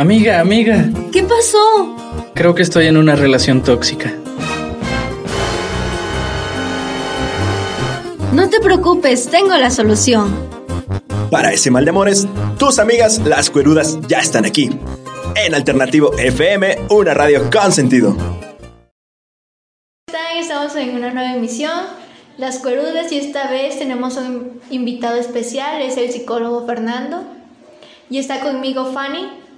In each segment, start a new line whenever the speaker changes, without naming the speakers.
Amiga, amiga.
¿Qué pasó?
Creo que estoy en una relación tóxica.
No te preocupes, tengo la solución.
Para ese mal de amores, tus amigas las cuerudas ya están aquí. En Alternativo FM, una radio con sentido.
Estamos en una nueva emisión, Las Cuerudas, y esta vez tenemos un invitado especial, es el psicólogo Fernando. Y está conmigo Fanny.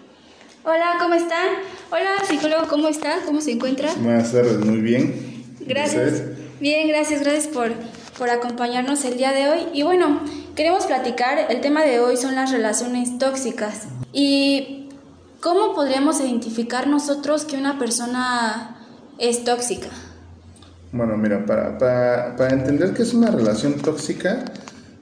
Hola, ¿cómo están? Hola, psicólogo, ¿cómo está? ¿Cómo se encuentra?
Buenas tardes, muy bien.
Gracias. Bien, gracias, gracias por, por acompañarnos el día de hoy. Y bueno, queremos platicar, el tema de hoy son las relaciones tóxicas. ¿Y cómo podríamos identificar nosotros que una persona es tóxica?
Bueno, mira, para, para, para entender que es una relación tóxica,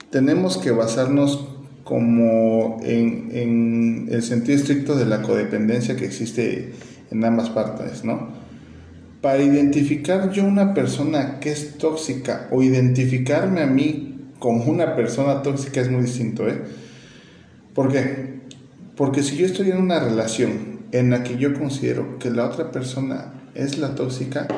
tenemos que basarnos como en, el sentido estricto de la codependencia que existe en ambas partes, ¿no? Para identificar yo una persona que es tóxica o identificarme a mí como una persona tóxica es muy distinto, ¿eh? ¿Por qué? Porque si yo estoy en una relación en la que yo considero que la otra persona es la tóxica,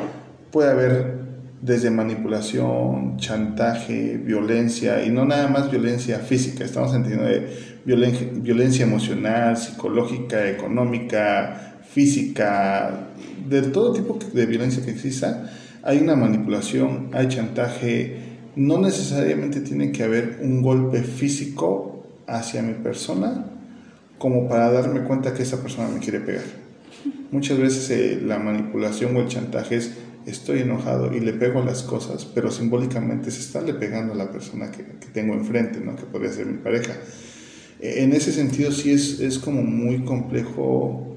puede haber desde manipulación, chantaje, violencia, y no nada más violencia física, estamos entendiendo de violencia, emocional, psicológica, económica, física, de todo tipo de violencia que exista, hay una manipulación, hay chantaje, no necesariamente tiene que haber un golpe físico hacia mi persona como para darme cuenta que esa persona me quiere pegar. Muchas veces eh, la manipulación o el chantaje es estoy enojado y le pego las cosas, pero simbólicamente se está le pegando a la persona que, que tengo enfrente, ¿no? que podría ser mi pareja. E, en ese sentido sí es, es como muy complejo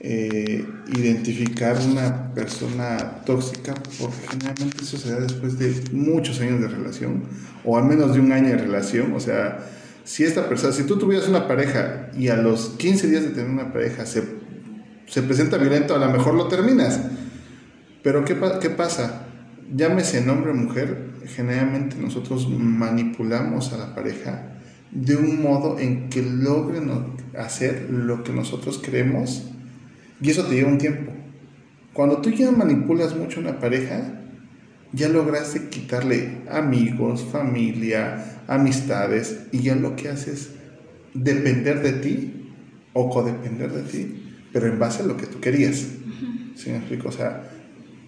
eh, identificar una persona tóxica, porque generalmente eso se da después de muchos años de relación, o al menos de un año de relación, o sea, si esta persona, si tú tuvieras una pareja y a los 15 días de tener una pareja se, se presenta violento, a lo mejor lo terminas pero ¿qué, ¿qué, pasa? Llámese hombre o mujer, generalmente nosotros manipulamos a la pareja de un modo en que logren hacer lo que nosotros queremos y eso te lleva un tiempo. Cuando tú ya manipulas mucho a una pareja, ya lograste quitarle amigos, familia, amistades y ya lo que haces es depender de ti o codepender de ti, pero en base a lo que tú querías. ¿Sí me explico? O sea,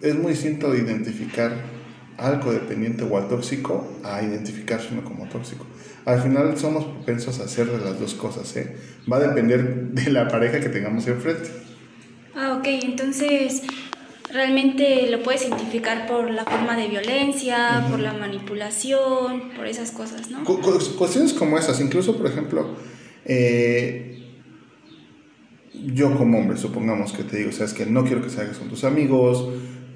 es muy distinto identificar al codependiente o al tóxico a identificarse uno como tóxico. Al final somos propensos a hacer de las dos cosas, ¿eh? Va a depender de la pareja que tengamos enfrente.
Ah, ok, entonces realmente lo puedes identificar por la forma de violencia, por la manipulación, por esas cosas, ¿no?
Cu cuestiones como esas, incluso por ejemplo, eh, yo como hombre, supongamos que te digo, sabes que no quiero que salgas con tus amigos,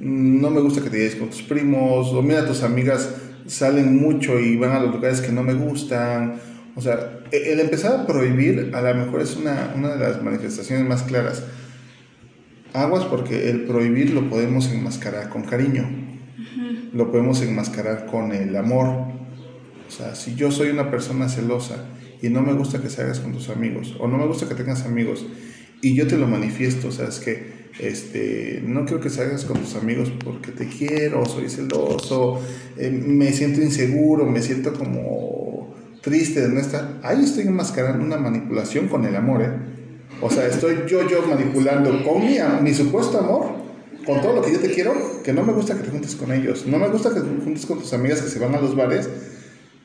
no me gusta que te lleves con tus primos, o mira, tus amigas salen mucho y van a los lugares que no me gustan. O sea, e, el empezar a prohibir a lo mejor es una, una de las manifestaciones más claras. Aguas porque el prohibir lo podemos enmascarar con cariño, lo podemos enmascarar con el amor. O sea, si yo soy una persona celosa y no me gusta que salgas con tus amigos, o no me gusta que tengas amigos, y yo te lo manifiesto, o sea, es que este, no quiero que salgas con tus amigos porque te quiero, soy celoso, eh, me siento inseguro, me siento como triste de no estar. Ahí estoy enmascarando una manipulación con el amor, ¿eh? O sea, estoy yo, yo manipulando con mi, mi supuesto amor, con todo lo que yo te quiero, que no me gusta que te juntes con ellos, no me gusta que te juntes con tus amigas que se van a los bares,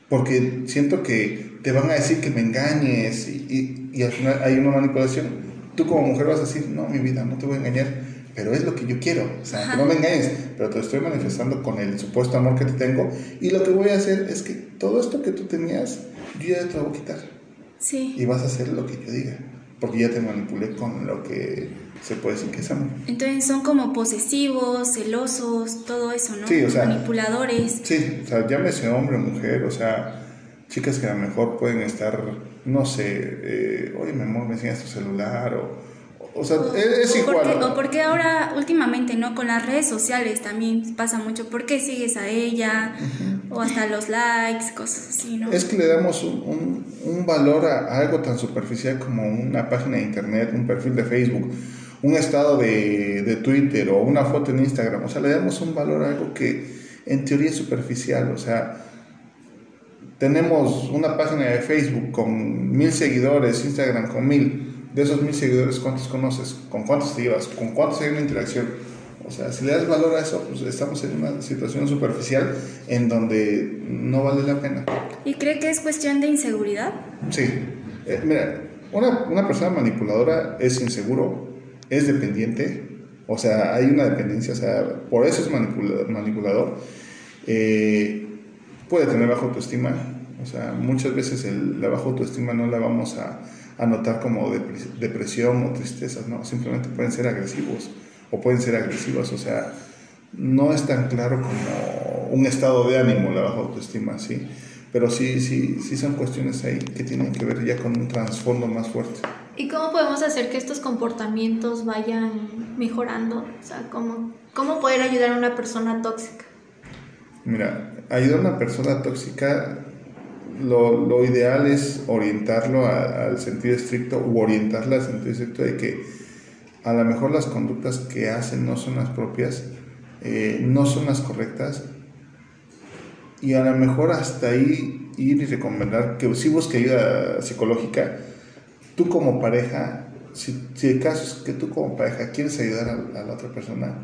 porque siento que te van a decir que me engañes y, y, y al final hay una manipulación tú como mujer vas a decir, no, mi vida, no te voy a engañar, pero es lo que yo quiero. O sea, que no me engañes, pero te estoy manifestando con el supuesto amor que te tengo. Y lo que voy a hacer es que todo esto que tú tenías, yo ya te lo voy a quitar.
Sí.
Y vas a hacer lo que yo diga, porque ya te manipulé con lo que se puede decir que es amor.
Entonces son como posesivos, celosos, todo eso, ¿no?
Sí, o sea.
Manipuladores.
Sí, o sea, llámese hombre o mujer, o sea, chicas que a lo mejor pueden estar no sé, eh, oye, mi amor, me enseñas tu celular o... O sea, es, igual.
Porque, o porque ahora, últimamente, ¿no? Con las redes sociales también pasa mucho. ¿Por qué sigues a ella? o hasta los likes, cosas así, ¿no?
Es que le damos un, un, un valor a algo tan superficial como una página de internet, un perfil de Facebook, un estado de, de, Twitter o una foto en Instagram. O sea, le damos un valor a algo que en teoría es superficial. O sea, tenemos una página de Facebook con mil seguidores, Instagram con mil. De esos mil seguidores, ¿cuántos conoces? ¿Con cuántos te llevas? ¿Con cuántos hay una interacción? O sea, si le das valor a eso, pues estamos en una situación superficial en donde no vale la pena.
¿Y cree que es cuestión de inseguridad?
Sí. Eh, mira, una, una persona manipuladora es inseguro, es dependiente, o sea, hay una dependencia, o sea, por eso es manipulador. Eh, puede tener baja autoestima, o sea, muchas veces el, la baja autoestima no la vamos a, a notar como depresión o tristeza, no, simplemente pueden ser agresivos o pueden ser agresivas, o sea, no es tan claro como un estado de ánimo la baja autoestima, ¿sí? Pero sí, sí, sí son cuestiones ahí que tienen que ver ya con un trasfondo más fuerte.
¿Y cómo podemos hacer que estos comportamientos vayan mejorando? O sea, ¿cómo, cómo poder ayudar a una persona tóxica?
Mira, ayudar a una persona tóxica, lo, ideal es orientarlo al sentido estricto o orientarla al sentido estricto de que a lo mejor las conductas que hacen no son las propias, eh, no son las correctas, y a lo mejor hasta ahí ir y recomendar que si busque ayuda psicológica, tú como pareja, si, si el caso es que tú como pareja quieres ayudar a, a, la otra persona,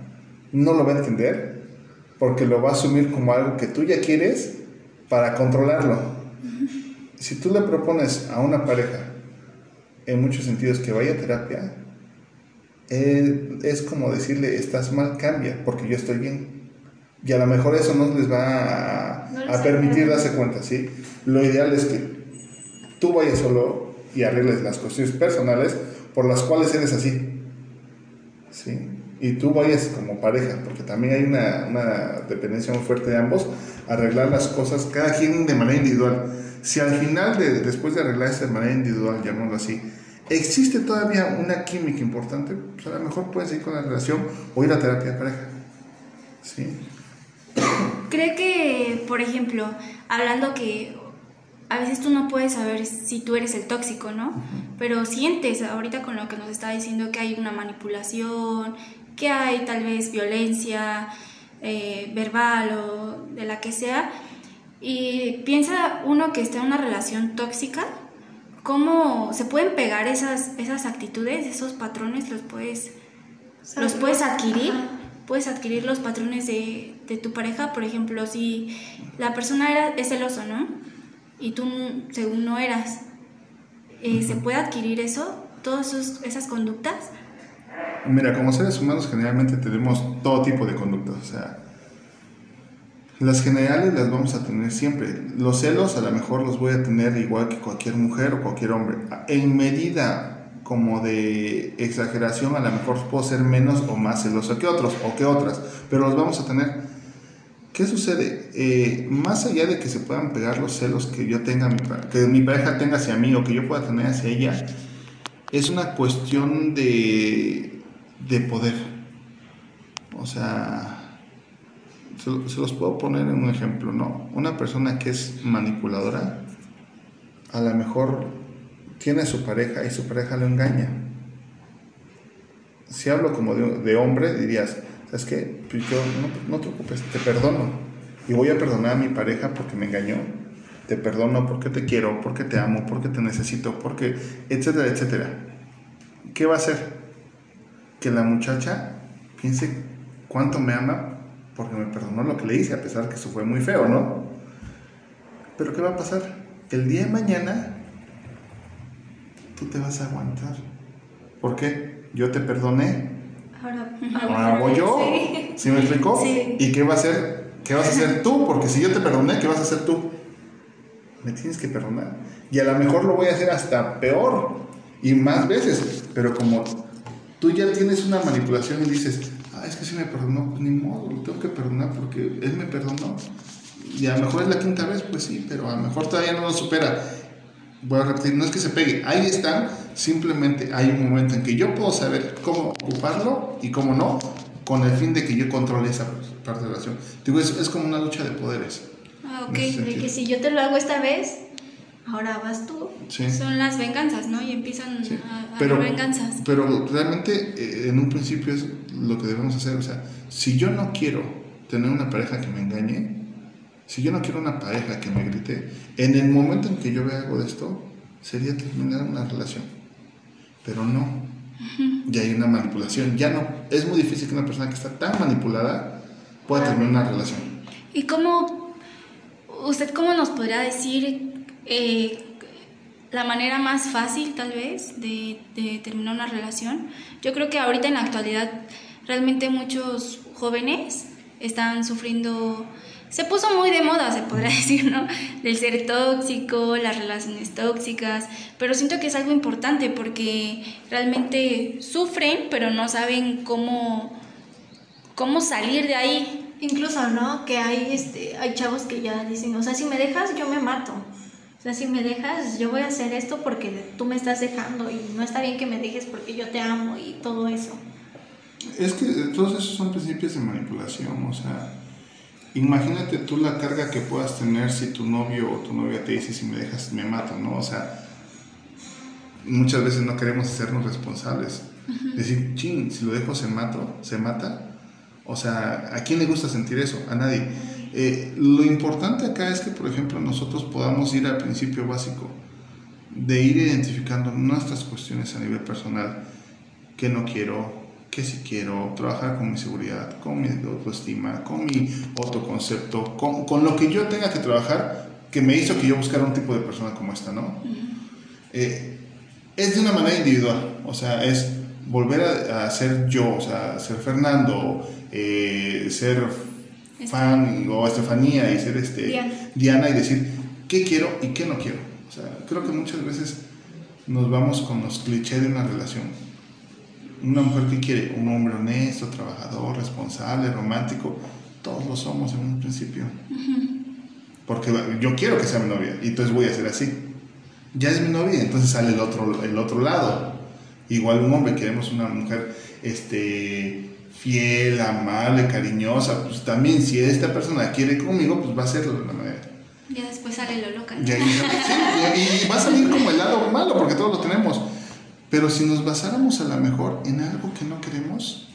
no lo va a entender porque lo va a asumir como algo que tú ya quieres para controlarlo. Si tú le propones a una pareja, en muchos sentidos, que vaya a terapia, eh, es como decirle, estás mal, cambia, porque yo estoy bien. Y a lo mejor eso no les va a, no a permitir darse cuenta, ¿sí? Lo ideal es que tú vayas solo y arregles las cuestiones personales por las cuales eres así, ¿sí? Y tú vayas como pareja, porque también hay una, una dependencia muy fuerte de ambos, arreglar las cosas, cada quien de manera individual. Si al final, de, después de arreglarse de manera individual, llamémoslo así, existe todavía una química importante, pues a lo mejor puedes ir con la relación o ir a terapia de pareja. ¿Sí?
¿Cree que, por ejemplo, hablando que a veces tú no puedes saber si tú eres el tóxico, ¿no? Uh -huh. Pero sientes ahorita con lo que nos está diciendo que hay una manipulación, que hay tal vez violencia eh, verbal o de la que sea, y piensa uno que está en una relación tóxica, ¿cómo se pueden pegar esas, esas actitudes, esos patrones? ¿Los puedes, los puedes adquirir? Puedes adquirir los patrones de, de, tu pareja, por ejemplo, si la persona era, es celoso, ¿no? Y tú, según no eras, eh, ¿se puede adquirir eso? ¿Todas esas conductas?
Mira, como seres humanos generalmente tenemos todo tipo de conductas, o sea, las generales las vamos a tener siempre. Los celos a lo mejor los voy a tener igual que cualquier mujer o cualquier hombre. En medida como de exageración, a lo mejor puedo ser menos o más celoso que otros o que otras, pero los vamos a tener. ¿Qué sucede? Eh, más allá de que se puedan pegar los celos que yo tenga, que mi pareja tenga hacia mí o que yo pueda tener hacia ella, es una cuestión de, de poder. O sea, se, los puedo poner en un ejemplo, ¿no? Una persona que es manipuladora, a lo mejor tiene a su pareja y su pareja lo engaña. Si hablo como de, de hombre, dirías, ¿sabes qué? Pues yo, no, no te preocupes, te perdono. Y voy a perdonar a mi pareja porque me engañó. Te perdono porque te quiero, porque te amo, porque te necesito, porque, etcétera, etcétera. ¿Qué va a hacer? Que la muchacha piense cuánto me ama porque me perdonó lo que le hice, a pesar que eso fue muy feo, ¿no? Pero ¿qué va a pasar? El día de mañana tú te vas a aguantar. ¿Por qué? Yo te perdoné.
Ahora,
Ahora voy yo. ¿Sí, ¿Sí me explicó?
Sí.
¿Y qué va a hacer? ¿Qué vas a hacer tú? Porque si yo te perdoné, ¿qué vas a hacer tú? Me tienes que perdonar. Y a lo mejor lo voy a hacer hasta peor y más veces. Pero como tú ya tienes una manipulación y dices, ah, es que si me perdonó, pues ni modo, lo tengo que perdonar porque él me perdonó. Y a lo mejor es la quinta vez, pues sí, pero a lo mejor todavía no lo supera. Voy a repetir, no es que se pegue, ahí están, simplemente hay un momento en que yo puedo saber cómo ocuparlo y cómo no, con el fin de que yo controle esa parte relación. Digo, es, es como una lucha de poderes.
Ah, ok.
De que si yo te lo hago esta vez, ahora vas tú.
Sí.
Son las venganzas, ¿no? Y empiezan
Sí.
a, a
Pero,
venganzas.
pero realmente eh, en un principio es lo que debemos hacer. O sea, si yo no quiero tener una pareja que me engañe, si yo no quiero una pareja que me grite, en el momento en que yo vea algo de esto, sería terminar una relación. Pero no. Ya hay una manipulación. Ya no. Es muy difícil que una persona que está tan manipulada pueda terminar una relación.
¿Y cómo, usted cómo nos podrá decir eh, la manera más fácil tal vez de, terminar una relación? Yo creo que ahorita en la actualidad realmente muchos jóvenes están sufriendo, se puso muy de moda, se podrá decir, ¿no? Del ser tóxico, las relaciones tóxicas, pero siento que es algo importante porque realmente sufren, pero no saben cómo, cómo salir de ahí.
Incluso, ¿no? Que hay, este, hay chavos que ya dicen, o sea, si me dejas, yo me mato. O sea, si me dejas, yo voy a hacer esto porque tú me estás dejando y no está bien que me dejes porque yo te amo y todo eso.
Es que todos esos son principios de manipulación, o sea, imagínate tú la carga que puedas tener si tu novio o tu novia te dice si me dejas me mato, ¿no? O sea, muchas veces no queremos hacernos responsables. Decir, ching, si lo dejo se mato, se mata. O sea, ¿a quién le gusta sentir eso? A nadie. Eh, lo importante acá es que, por ejemplo, nosotros podamos ir al principio básico de ir identificando nuestras cuestiones a nivel personal, qué no quiero, qué sí quiero, trabajar con mi seguridad, con mi autoestima, con mi autoconcepto, con, con lo que yo tenga que trabajar que me hizo que yo buscara un tipo de persona como esta, ¿no? Eh, es de una manera individual, o sea, es volver a, a ser yo, o sea, ser Fernando, eh, ser Fan o Estefanía y ser este,
Diana.
Diana y decir qué quiero y qué no quiero. O sea, creo que muchas veces nos vamos con los clichés de una relación. Una mujer que quiere un hombre honesto, trabajador, responsable, romántico, todos lo somos en un principio. Porque yo quiero que sea mi novia y entonces voy a ser así. Ya es mi novia, entonces sale el otro, el otro lado. Igual un hombre, queremos una mujer este, fiel, amable, cariñosa, pues también si esta persona quiere conmigo, pues va a hacerlo de una manera.
Ya después sale lo loca. ¿no?
Y, ahí- sí, y- va a salir como el lado malo, porque todos lo tenemos. Pero si nos basáramos a lo mejor en algo que no queremos,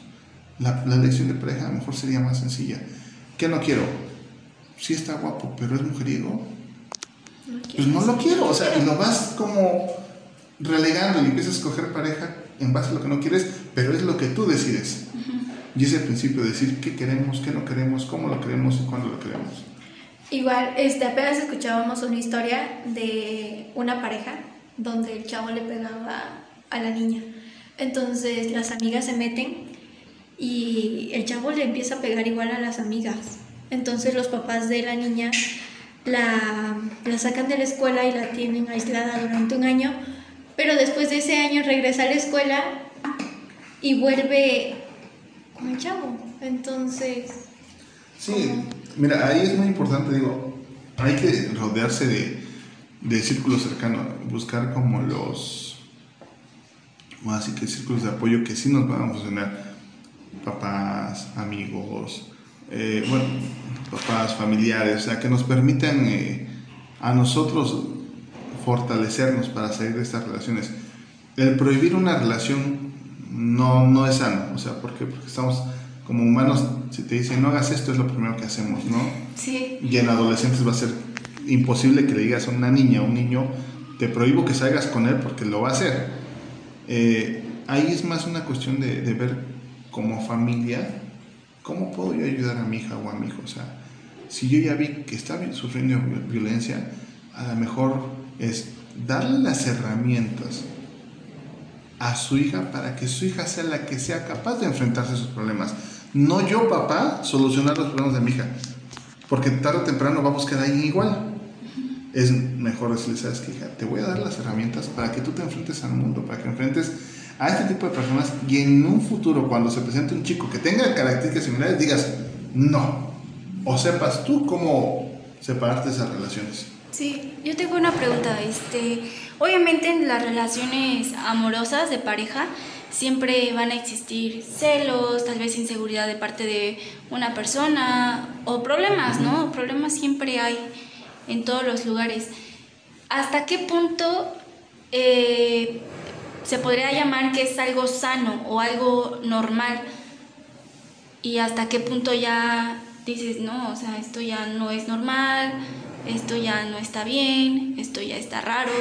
la, la elección de pareja a lo mejor sería más sencilla. ¿Qué no quiero? Sí está guapo, pero es mujeriego. Pues no lo quiero, o sea, y lo vas como relegando y empiezas a escoger pareja en base a lo que no quieres, pero es lo que tú decides. Y ese principio de decir qué queremos, qué no queremos, cómo lo queremos y cuándo lo queremos.
Igual, este, apenas escuchábamos una historia de una pareja donde el chavo le pegaba a la niña. Entonces las amigas se meten y el chavo le empieza a pegar igual a las amigas. Entonces los papás de la niña la, la sacan de la escuela y la tienen aislada durante un año, pero después de ese año regresa a la escuela y vuelve el chavo. Entonces,
Sí, mira, ahí es muy importante, digo, hay que rodearse de, de círculos cercanos, buscar como los, así que círculos de apoyo que sí nos van a funcionar, papás, amigos, eh, bueno, papás, familiares, o sea, que nos permitan eh, a nosotros fortalecernos para salir de estas relaciones. El prohibir una relación no, no es sano, o sea, ¿por qué? Porque estamos como humanos, si te dicen no hagas esto, es lo primero que hacemos, ¿no?
Sí.
Y en adolescentes va a ser imposible que le digas a una niña o un niño, te prohíbo que salgas con él porque lo va a hacer. Eh, ahí es más una cuestión de, de ver como familia, ¿cómo puedo yo ayudar a mi hija o a mi hijo? O sea, si yo ya vi que está sufriendo vi- violencia, a lo mejor es darle las herramientas a su hija para que su hija sea la que sea capaz de enfrentarse a esos problemas. No yo, papá, solucionar los problemas de mi hija. Porque tarde o temprano va a buscar a alguien igual. Es mejor decirle, ¿sabes qué, hija? Te voy a dar las herramientas para que tú te enfrentes al mundo, para que enfrentes a este tipo de personas y en un futuro, cuando se presente un chico que tenga características similares, digas, no. O sepas tú cómo separarte de esas relaciones.
Sí, yo tengo una pregunta. Este, obviamente en las relaciones amorosas de pareja siempre van a existir celos, tal vez inseguridad de parte de una persona o problemas, ¿no? Problemas siempre hay en todos los lugares. ¿Hasta qué punto eh, se podría llamar que es algo sano o algo normal? ¿Y hasta qué punto ya dices, no, o sea, esto ya no es normal, esto ya no está bien, esto ya está raro?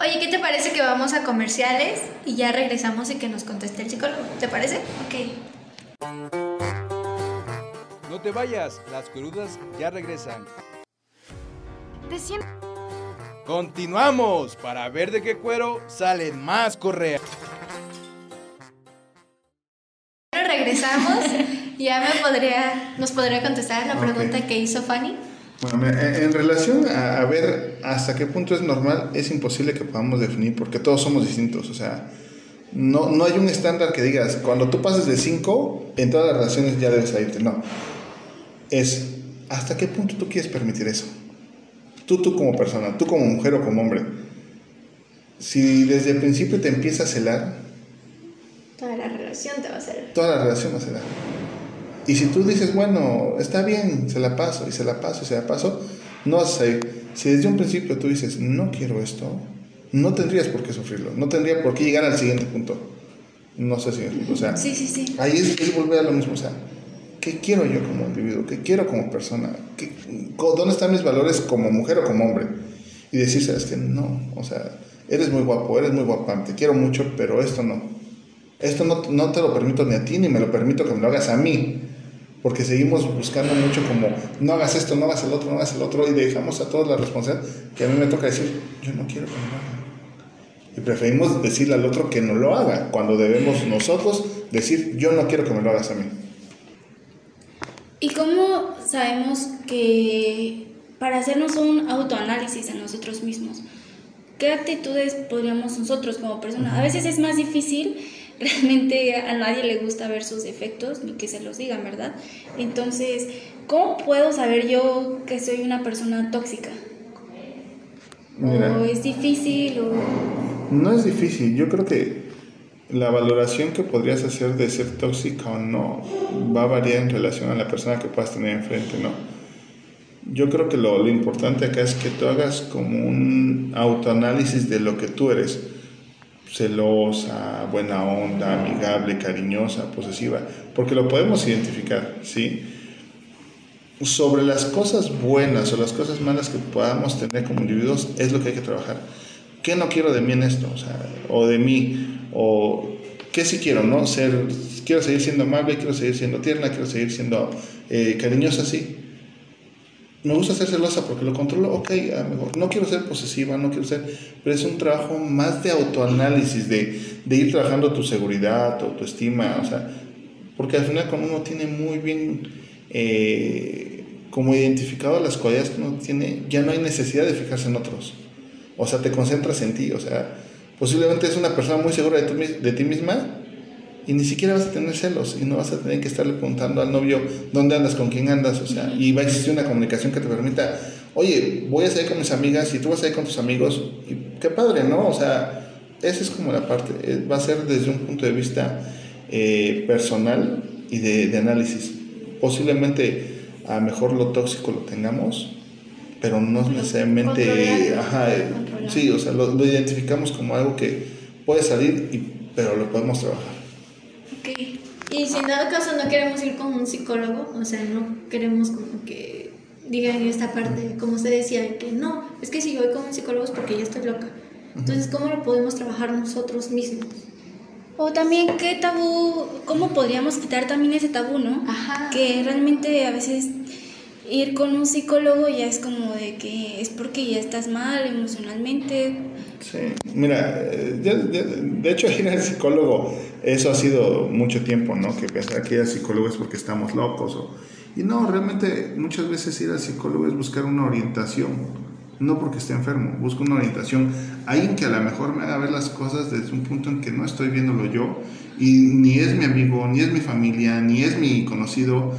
Oye, ¿qué te parece que vamos a comerciales y ya regresamos y que nos conteste el psicólogo? ¿Te parece?
Ok.
No te vayas, las cuerudas ya regresan. Continuamos para ver de qué cuero salen más correas.
Bueno, regresamos. ya me podría, nos podría contestar la pregunta que hizo Fanny.
Bueno, en, en relación a, a ver hasta qué punto es normal, es imposible que podamos definir porque todos somos distintos. O sea, no, no hay un estándar que digas, cuando tú pases de 5, en todas las relaciones ya debes salirte. No. Es hasta qué punto tú quieres permitir eso. Tú, tú como persona, tú como mujer o como hombre. Si desde el principio te empieza a celar,
Toda la relación te va a hacer.
toda la relación va a celar. Y si tú dices, bueno, está bien, se la paso, y se la paso, y se la paso, no salir. Si desde un principio tú dices, no quiero esto, no tendrías por qué sufrirlo, no tendría por qué llegar al siguiente punto. No sé si explico, o sea,
Sí, sí, sí.
ahí es, es volver a lo mismo, o sea, ¿qué quiero yo como individuo? ¿Qué quiero como persona? ¿Qué- co- ¿Dónde están mis valores como mujer o como hombre? Y decir, sabes que no, o sea, eres muy guapo, eres muy guapa, te quiero mucho, pero esto no. Esto no, no te lo permito ni a ti, ni me lo permito que me lo hagas a mí. Porque seguimos buscando mucho como, no hagas esto, no hagas el otro, no hagas el otro, y dejamos a todos la responsabilidad que a mí me toca decir, yo no quiero que me lo hagan. Y preferimos decirle al otro que no lo haga, cuando debemos nosotros decir, yo no quiero que me lo hagas a mí.
¿Y cómo sabemos que para hacernos un autoanálisis a nosotros mismos, qué actitudes podríamos nosotros como persona? A veces es más difícil, realmente a nadie le gusta ver sus defectos ni que se los digan, ¿verdad? Entonces, ¿cómo puedo saber yo que soy una persona tóxica?
Mira.
¿O es difícil? O...
No es difícil, yo creo que la valoración que podrías hacer de ser tóxica o no va a variar en relación a la persona que puedas tener enfrente, ¿no? Yo creo que lo, lo importante acá es que tú hagas como un autoanálisis de lo que tú eres. Celosa, buena onda, amigable, cariñosa, posesiva, porque lo podemos identificar, ¿sí? Sobre las cosas buenas o las cosas malas que podamos tener como individuos es lo que hay que trabajar. ¿Qué no quiero de mí en esto? O, de mí, o qué sí quiero, ¿no? Ser, quiero seguir siendo amable, quiero seguir siendo tierna, quiero seguir siendo eh, cariñosa, sí. Me gusta ser celosa porque lo controlo, ok, mejor. No quiero ser posesiva, no quiero ser, pero es un trabajo más de autoanálisis, de, de ir trabajando tu seguridad, tu autoestima, o sea, porque al final cuando uno tiene muy bien eh, como identificado las cualidades que uno tiene, ya no hay necesidad de fijarse en otros. O sea, te concentras en ti, o sea, posiblemente es una persona muy segura de, de ti misma y ni siquiera vas a tener celos y no vas a tener que estarle preguntando al novio dónde andas, con quién andas, o sea, y va a existir una comunicación que te permita, oye, voy a salir con mis amigas y tú vas a ir con tus amigos, y qué padre, ¿no? O sea, esa es como la parte, eh, va a ser desde un punto de vista eh, personal y de, de análisis. Posiblemente a lo mejor lo tóxico lo tengamos, pero no es necesariamente, ajá, eh, sí, o sea, lo, lo identificamos como algo que puede salir, y, pero lo podemos trabajar.
Ok.
Y si en dado caso no queremos ir con un psicólogo, o sea, no queremos como que digan esta parte, como usted decía, que no, es que si yo voy con un psicólogo es porque ya estoy loca. Entonces, ¿cómo lo podemos trabajar nosotros mismos?
O también qué tabú, cómo podríamos quitar también ese tabú, ¿no?
Ajá.
Que realmente a veces ir con un psicólogo ya es como de que es porque ya estás mal emocionalmente.
Sí, mira, eh, de hecho ir al psicólogo, eso ha sido mucho tiempo, ¿no? Que pensar que ir al psicólogo es porque estamos locos. Y no, realmente muchas veces ir al psicólogo es buscar una orientación, no porque esté enfermo, busco una orientación, alguien que a lo mejor me haga ver las cosas desde un punto en que no estoy viéndolo yo, y ni es mi amigo, ni es mi familia, ni es mi conocido,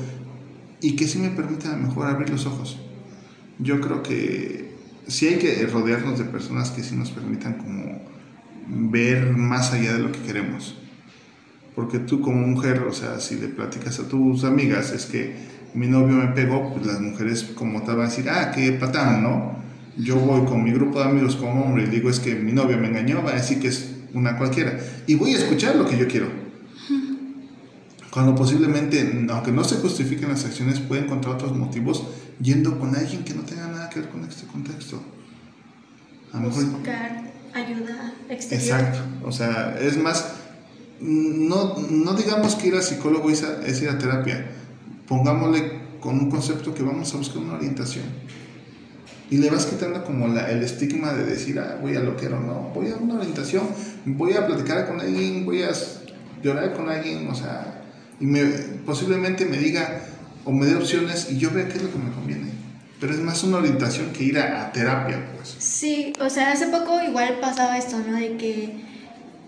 y que sí me permita a lo mejor abrir los ojos. Yo creo que sí hay que rodearnos de personas que sí nos permitan como ver más allá de lo que queremos. Porque tú como mujer, o sea, si le platicas a tus amigas, es que mi novio me pegó, pues las mujeres como te van a decir, ah, qué patán, ¿no? Yo voy con mi grupo de amigos como hombre y digo, es que mi novio me engañó, va a decir que es una cualquiera. Y voy a escuchar lo que yo quiero. Cuando posiblemente, aunque no se justifiquen las acciones, puede encontrar otros motivos yendo con alguien que no tenga nada que ver con este contexto.
A mejor... Buscar ayuda exterior.
Exacto. O sea, es más, no, no digamos que ir a psicólogo es, ir a terapia. Pongámosle con un concepto que vamos a buscar una orientación. Y le vas quitando como la, el estigma de decir, ah, voy a lo que no, voy a una orientación, voy a platicar con alguien, voy a llorar con alguien, o sea, y me, posiblemente me diga o me dé opciones y yo vea qué es lo que me conviene. Pero es más una orientación que ir a, terapia, pues.
Sí, o sea, hace poco igual pasaba esto, ¿no? De que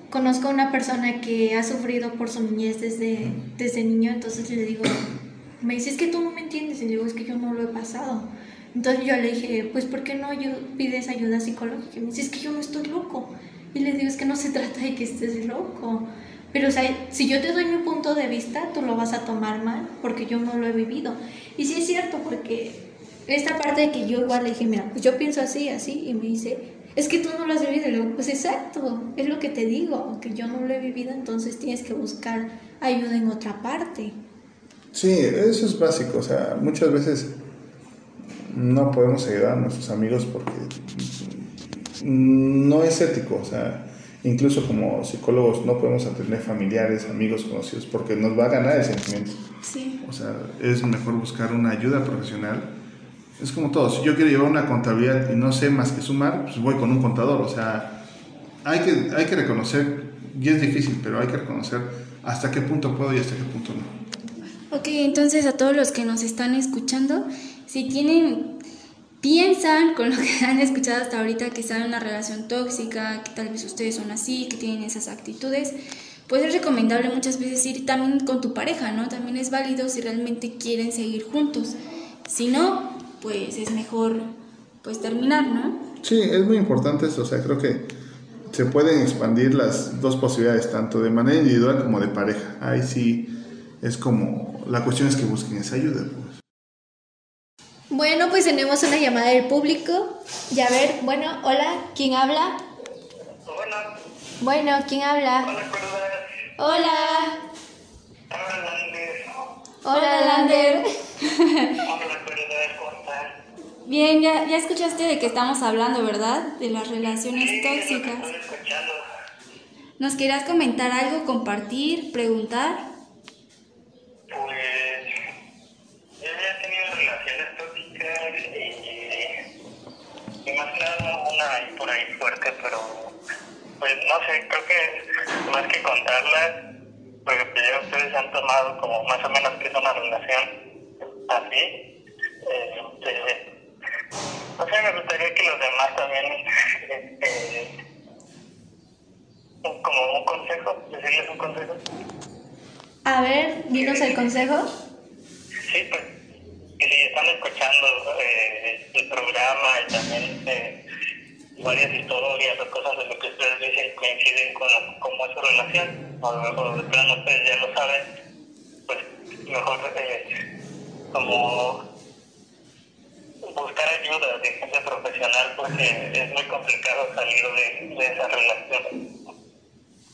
conozco a una persona que ha sufrido por su niñez desde, desde niño, entonces le digo, me dice, es que tú no me entiendes, y le digo, es que yo no lo he pasado. Entonces yo le dije, pues ¿por qué no pides ayuda psicológica? Y me dice, es que yo no estoy loco. Y le digo, es que no se trata de que estés loco. Pero, o sea, si yo te doy mi punto de vista, tú lo vas a tomar mal porque yo no lo he vivido. Y sí es cierto, porque esta parte de que yo igual le dije, mira, pues yo pienso así, así, y me dice, es que tú no lo has vivido. Y le digo, pues exacto, es lo que te digo, que yo no lo he vivido, entonces tienes que buscar ayuda en otra parte.
Sí, eso es básico, o sea, muchas veces no podemos ayudar a nuestros amigos porque no es ético, o sea, Incluso como psicólogos no podemos atender familiares, amigos, conocidos, porque nos va a ganar el sentimiento.
Sí.
O sea, es mejor buscar una ayuda profesional. Es como todo, si yo quiero llevar una contabilidad y no sé más que sumar, pues voy con un contador. O sea, hay que, hay que reconocer, y es difícil, pero hay que reconocer hasta qué punto puedo y hasta qué punto no.
Ok, entonces a todos los que nos están escuchando, si tienen piensan con lo que han escuchado hasta ahorita que están en una relación tóxica, que tal vez ustedes son así, que tienen esas actitudes, pues es recomendable muchas veces ir también con tu pareja, ¿no? También es válido si realmente quieren seguir juntos. Si no, pues es mejor pues terminar, ¿no?
Sí, es muy importante eso, o sea, creo que se pueden expandir las dos posibilidades, tanto de manera individual como de pareja. Ahí sí es como, la cuestión es que busquen esa ayuda.
Bueno, pues tenemos una llamada del público. Y a ver, bueno, hola, ¿quién habla?
Hola.
Bueno, ¿quién habla?
Hola,
Hola.
Hola, Lander.
Hola, Lander.
Hola, ¿cómo
Bien, ya, ya escuchaste de que estamos hablando, ¿verdad? De las relaciones
sí,
tóxicas.
Estoy escuchando.
¿Nos quieras comentar algo, compartir, preguntar?
Por ahí fuerte, pero pues no sé, creo que más que contarla, porque pues, ya ustedes han tomado como más o menos que es una relación así, este, no sé, me gustaría que los demás también, este, como un consejo, decirles un consejo.
A ver, dinos el consejo.
Sí, pues, que si están escuchando eh, el programa y también eh, varias historias o cosas de lo que ustedes dicen coinciden con cómo es su relación, o, o de plano ustedes ya lo saben, pues mejor eh, como buscar ayuda de gente profesional porque es muy complicado salir de, de esa relación.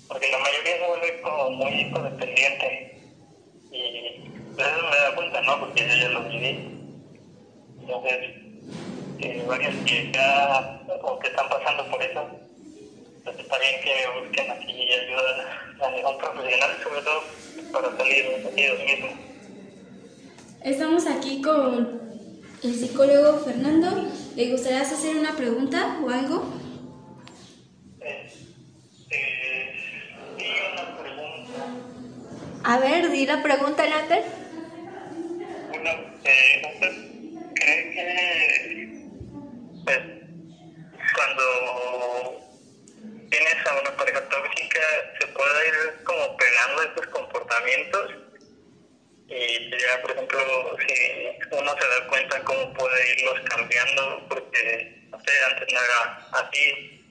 Porque la mayoría se vuelve como muy codependiente y eso me da cuenta, ¿no? Porque yo ya lo viví. Entonces, eh, varios que ya o que están pasando por eso, pues está bien que busquen aquí ayuda a ningún profesional, sobre todo para salir de ellos mismos.
Estamos aquí con el psicólogo Fernando. ¿Le gustaría hacer una pregunta o algo?
Eh, eh, sí, una pregunta.
A ver, di la pregunta, Lander.
Una, eh, ¿Usted cree que cuando tienes a una pareja tóxica, se puede ir como pegando estos comportamientos y ya, por ejemplo, si uno se da cuenta cómo puede irlos cambiando, porque, antes no era así,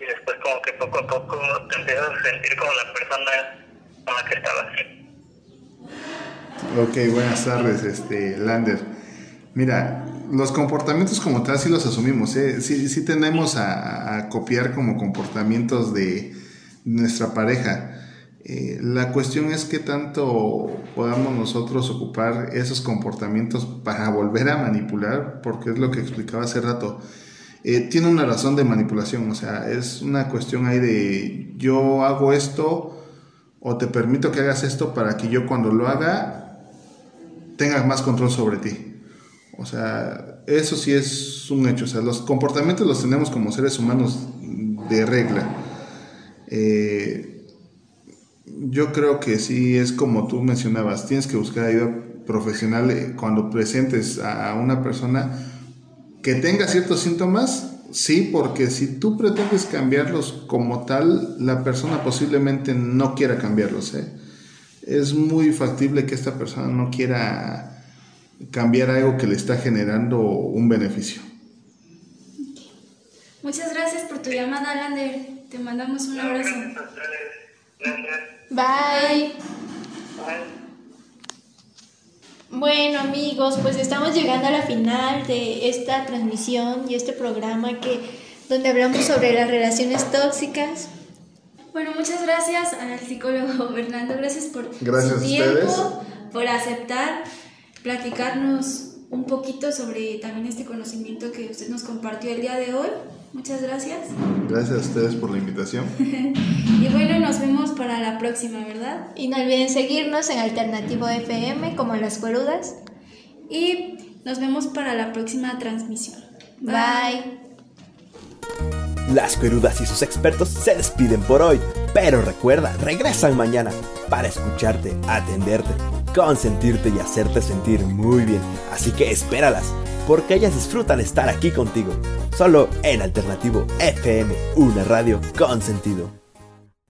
y después como que poco a poco te empiezas a sentir como la persona con la que estabas.
Ok, buenas tardes, este, Lander. Mira, los comportamientos como tal sí los asumimos, ¿eh? sí, sí tenemos a, copiar como comportamientos de nuestra pareja. Eh, la cuestión es que tanto podamos nosotros ocupar esos comportamientos para volver a manipular, porque es lo que explicaba hace rato. Eh, tiene una razón de manipulación, o sea, es una cuestión ahí de yo hago esto o te permito que hagas esto para que yo cuando lo haga tengas más control sobre ti. O sea, eso sí es un hecho, o sea, los comportamientos los tenemos como seres humanos de regla. Eh, yo creo que sí es como tú mencionabas, tienes que buscar ayuda profesional eh, cuando presentes a una persona que tenga ciertos síntomas, sí, porque si tú pretendes cambiarlos como tal, la persona posiblemente no quiera cambiarlos. ¿eh? Es muy factible que esta persona no quiera cambiar algo que le está generando un beneficio.
Muchas gracias por tu llamada, Lander. Te mandamos un abrazo.
Bye. Bueno amigos, pues estamos llegando a la final de esta transmisión y este programa que donde hablamos sobre las relaciones tóxicas.
Bueno, muchas gracias al psicólogo Fernando, gracias por
gracias
su tiempo, por aceptar platicarnos un poquito sobre también este conocimiento que usted nos compartió el día de hoy. Muchas gracias.
Gracias a ustedes por la invitación.
y bueno, nos vemos para la próxima, ¿verdad?
Y no olviden seguirnos en Alternativo FM como Las Cuerudas.
Y nos vemos para la próxima transmisión.
Bye.
Las Cuerudas y sus expertos se despiden por hoy, pero recuerda, regresan mañana para escucharte, atenderte, consentirte y hacerte sentir muy bien. Así que espéralas, porque ellas disfrutan estar aquí contigo, solo en Alternativo FM, una radio con sentido.